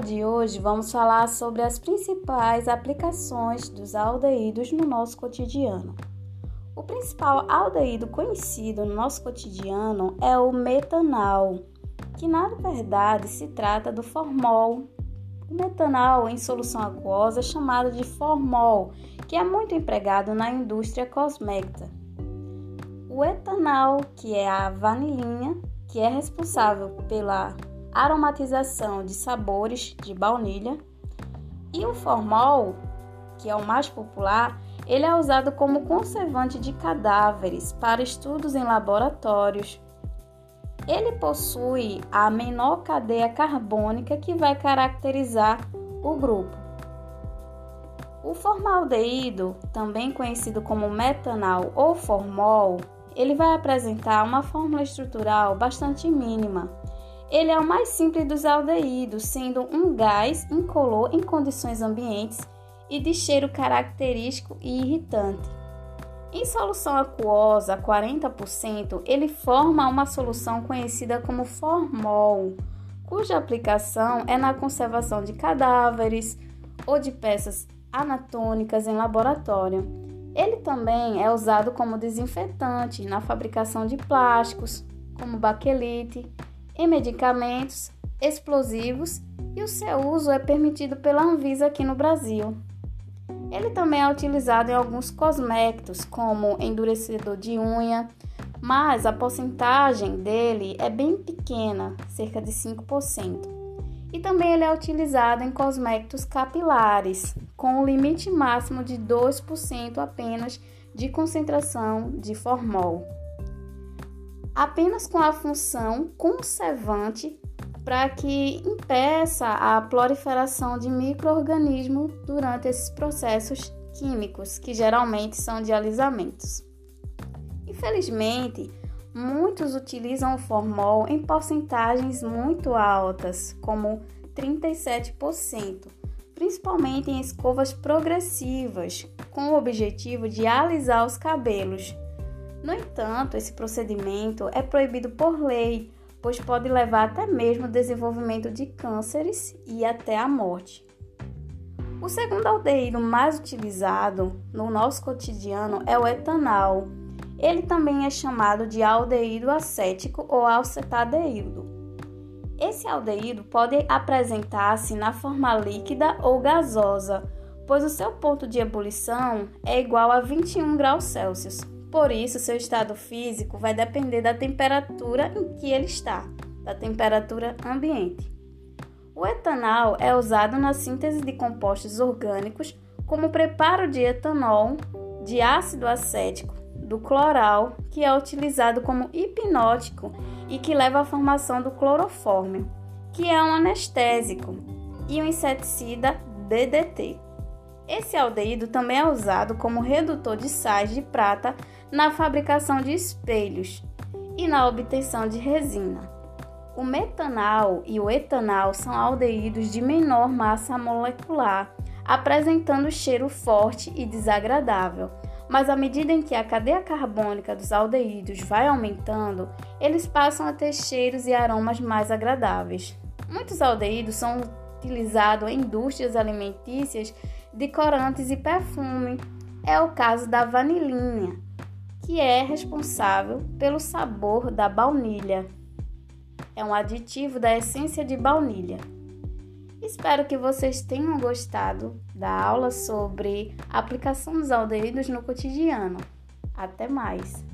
de hoje vamos falar sobre as principais aplicações dos aldeídos no nosso cotidiano. O principal aldeído conhecido no nosso cotidiano é o metanal, que na verdade se trata do formol. O metanal em solução aquosa é chamado de formol, que é muito empregado na indústria cosmética. O etanal, que é a vanilina, que é responsável pela aromatização de sabores de baunilha, e o formol, que é o mais popular, ele é usado como conservante de cadáveres para estudos em laboratórios. Ele possui a menor cadeia carbônica que vai caracterizar o grupo. O formaldeído, também conhecido como metanal ou formol, ele vai apresentar uma fórmula estrutural bastante mínima ele é o mais simples dos aldeídos, sendo um gás incolor em condições ambientes e de cheiro característico e irritante. Em solução aquosa, 40%, ele forma uma solução conhecida como formol, cuja aplicação é na conservação de cadáveres ou de peças anatômicas em laboratório. Ele também é usado como desinfetante na fabricação de plásticos, como baquelite, em medicamentos, explosivos e o seu uso é permitido pela Anvisa aqui no Brasil. Ele também é utilizado em alguns cosméticos, como endurecedor de unha, mas a porcentagem dele é bem pequena, cerca de 5%. E também ele é utilizado em cosméticos capilares, com um limite máximo de 2% apenas de concentração de formol apenas com a função conservante para que impeça a proliferação de microorganismos durante esses processos químicos, que geralmente são de alisamentos. Infelizmente, muitos utilizam o formol em porcentagens muito altas, como 37%, principalmente em escovas progressivas, com o objetivo de alisar os cabelos no entanto, esse procedimento é proibido por lei, pois pode levar até mesmo ao desenvolvimento de cânceres e até a morte. O segundo aldeído mais utilizado no nosso cotidiano é o etanol. Ele também é chamado de aldeído acético ou acetadeído. Esse aldeído pode apresentar-se na forma líquida ou gasosa, pois o seu ponto de ebulição é igual a 21 graus Celsius. Por isso, seu estado físico vai depender da temperatura em que ele está, da temperatura ambiente. O etanol é usado na síntese de compostos orgânicos como preparo de etanol, de ácido acético, do cloral, que é utilizado como hipnótico e que leva à formação do clorofórmio, que é um anestésico, e o inseticida DDT. Esse aldeído também é usado como redutor de sais de prata na fabricação de espelhos e na obtenção de resina. O metanal e o etanol são aldeídos de menor massa molecular, apresentando cheiro forte e desagradável. Mas à medida em que a cadeia carbônica dos aldeídos vai aumentando, eles passam a ter cheiros e aromas mais agradáveis. Muitos aldeídos são utilizados em indústrias alimentícias de corantes e perfume. É o caso da vanilina, que é responsável pelo sabor da baunilha. É um aditivo da essência de baunilha. Espero que vocês tenham gostado da aula sobre aplicação dos aldeídos no cotidiano. Até mais!